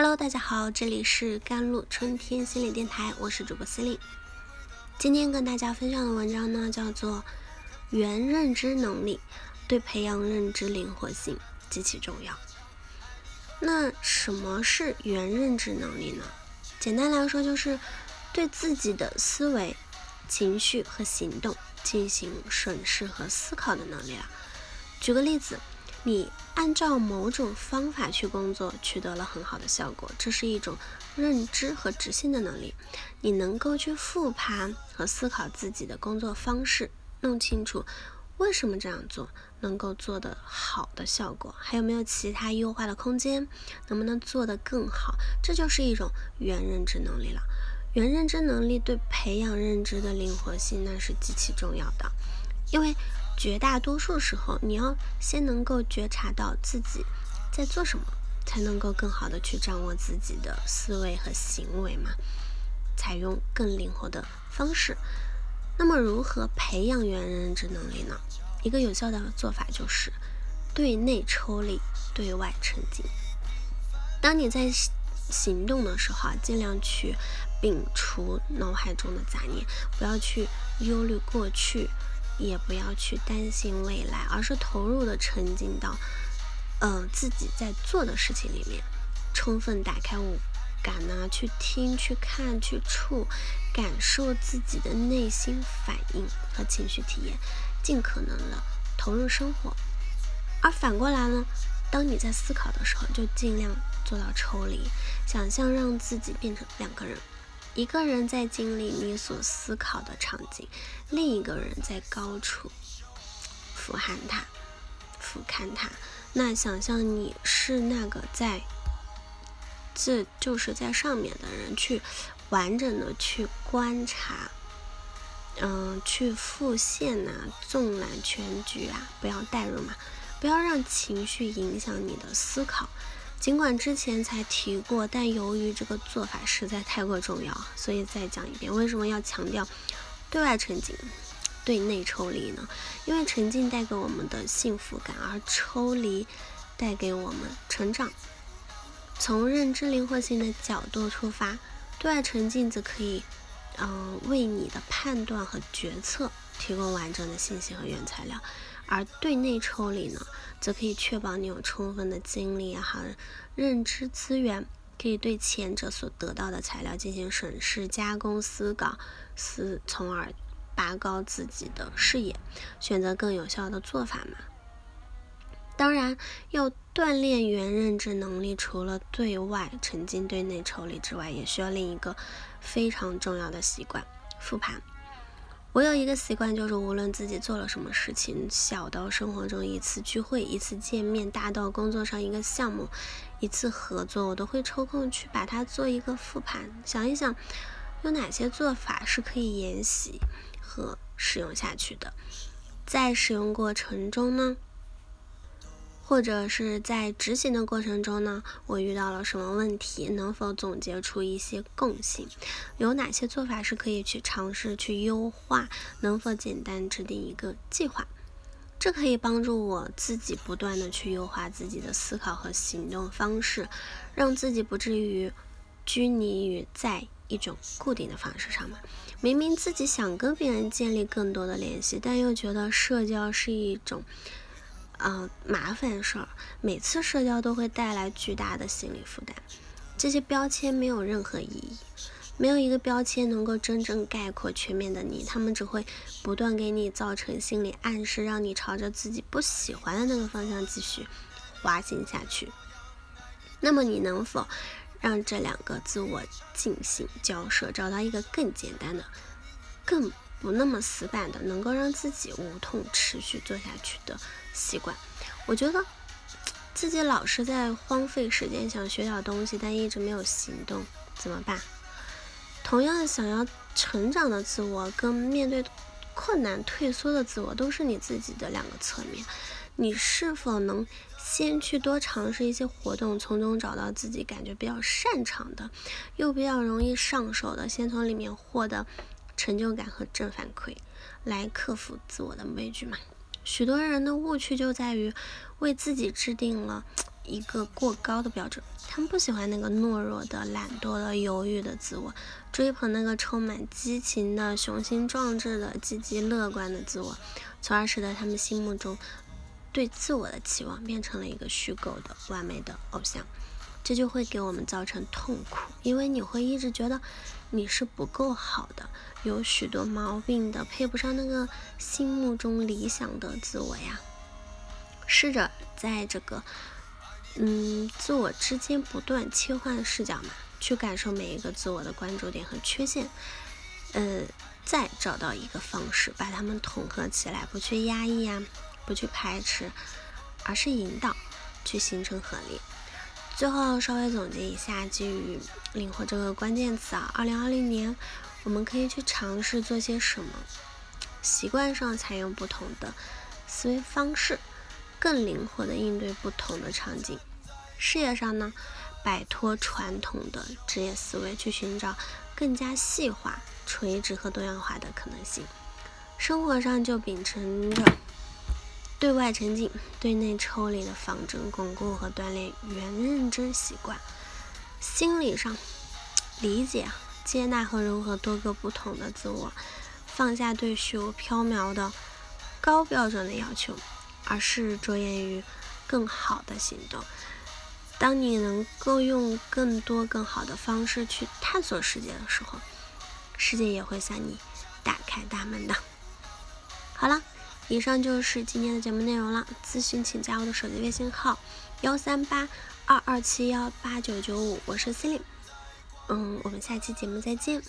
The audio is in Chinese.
Hello，大家好，这里是甘露春天心理电台，我是主播司令。今天跟大家分享的文章呢，叫做《原认知能力对培养认知灵活性极其重要》。那什么是原认知能力呢？简单来说，就是对自己的思维、情绪和行动进行审视和思考的能力啊。举个例子。你按照某种方法去工作，取得了很好的效果，这是一种认知和执行的能力。你能够去复盘和思考自己的工作方式，弄清楚为什么这样做能够做得好的效果，还有没有其他优化的空间，能不能做得更好，这就是一种原认知能力了。原认知能力对培养认知的灵活性那是极其重要的，因为。绝大多数时候，你要先能够觉察到自己在做什么，才能够更好的去掌握自己的思维和行为嘛。采用更灵活的方式。那么，如何培养原认知能力呢？一个有效的做法就是对内抽离，对外沉浸。当你在行动的时候啊，尽量去摒除脑海中的杂念，不要去忧虑过去。也不要去担心未来，而是投入的沉浸到，呃，自己在做的事情里面，充分打开五感呢，去听、去看、去触，感受自己的内心反应和情绪体验，尽可能的投入生活。而反过来呢，当你在思考的时候，就尽量做到抽离，想象让自己变成两个人。一个人在经历你所思考的场景，另一个人在高处俯瞰它、俯瞰它。那想象你是那个在，这就是在上面的人，去完整的去观察，嗯，去复现呐，纵览全局啊，不要代入嘛，不要让情绪影响你的思考。尽管之前才提过，但由于这个做法实在太过重要，所以再讲一遍。为什么要强调对外沉浸、对内抽离呢？因为沉浸带给我们的幸福感，而抽离带给我们成长。从认知灵活性的角度出发，对外沉浸则可以，嗯，为你的判断和决策提供完整的信息和原材料。而对内抽离呢，则可以确保你有充分的精力和认知资源，可以对前者所得到的材料进行审视、加工、思考，思从而拔高自己的视野，选择更有效的做法嘛。当然，要锻炼原认知能力，除了对外沉浸、对内抽离之外，也需要另一个非常重要的习惯——复盘。我有一个习惯，就是无论自己做了什么事情，小到生活中一次聚会、一次见面，大到工作上一个项目、一次合作，我都会抽空去把它做一个复盘，想一想有哪些做法是可以沿袭和使用下去的。在使用过程中呢？或者是在执行的过程中呢，我遇到了什么问题？能否总结出一些共性？有哪些做法是可以去尝试去优化？能否简单制定一个计划？这可以帮助我自己不断的去优化自己的思考和行动方式，让自己不至于拘泥于在一种固定的方式上嘛。明明自己想跟别人建立更多的联系，但又觉得社交是一种。啊，麻烦事儿，每次社交都会带来巨大的心理负担。这些标签没有任何意义，没有一个标签能够真正概括全面的你，他们只会不断给你造成心理暗示，让你朝着自己不喜欢的那个方向继续滑行下去。那么，你能否让这两个自我进行交涉，找到一个更简单的、更不那么死板的，能够让自己无痛持续做下去的？习惯，我觉得自己老是在荒废时间，想学点东西，但一直没有行动，怎么办？同样想要成长的自我，跟面对困难退缩的自我，都是你自己的两个侧面。你是否能先去多尝试一些活动，从中找到自己感觉比较擅长的，又比较容易上手的，先从里面获得成就感和正反馈，来克服自我的畏惧嘛？许多人的误区就在于为自己制定了一个过高的标准，他们不喜欢那个懦弱的、懒惰的、犹豫的自我，追捧那个充满激情的、雄心壮志的、积极乐观的自我，从而使得他们心目中对自我的期望变成了一个虚构的、完美的偶像。这就会给我们造成痛苦，因为你会一直觉得你是不够好的，有许多毛病的，配不上那个心目中理想的自我呀。试着在这个嗯自我之间不断切换视角嘛，去感受每一个自我的关注点和缺陷，呃，再找到一个方式把它们统合起来，不去压抑呀，不去排斥，而是引导，去形成合力。最后稍微总结一下，基于“灵活”这个关键词啊，二零二零年我们可以去尝试做些什么？习惯上采用不同的思维方式，更灵活的应对不同的场景。事业上呢，摆脱传统的职业思维，去寻找更加细化、垂直和多样化的可能性。生活上就秉承着。对外沉浸，对内抽离的方针，巩固和锻炼原认知习惯。心理上理解、接纳和融合多个不同的自我，放下对虚无缥缈的高标准的要求，而是着眼于更好的行动。当你能够用更多更好的方式去探索世界的时候，世界也会向你打开大门的。好了。以上就是今天的节目内容了。咨询请加我的手机微信号：幺三八二二七幺八九九五，我是 c e l i n e 嗯，我们下期节目再见。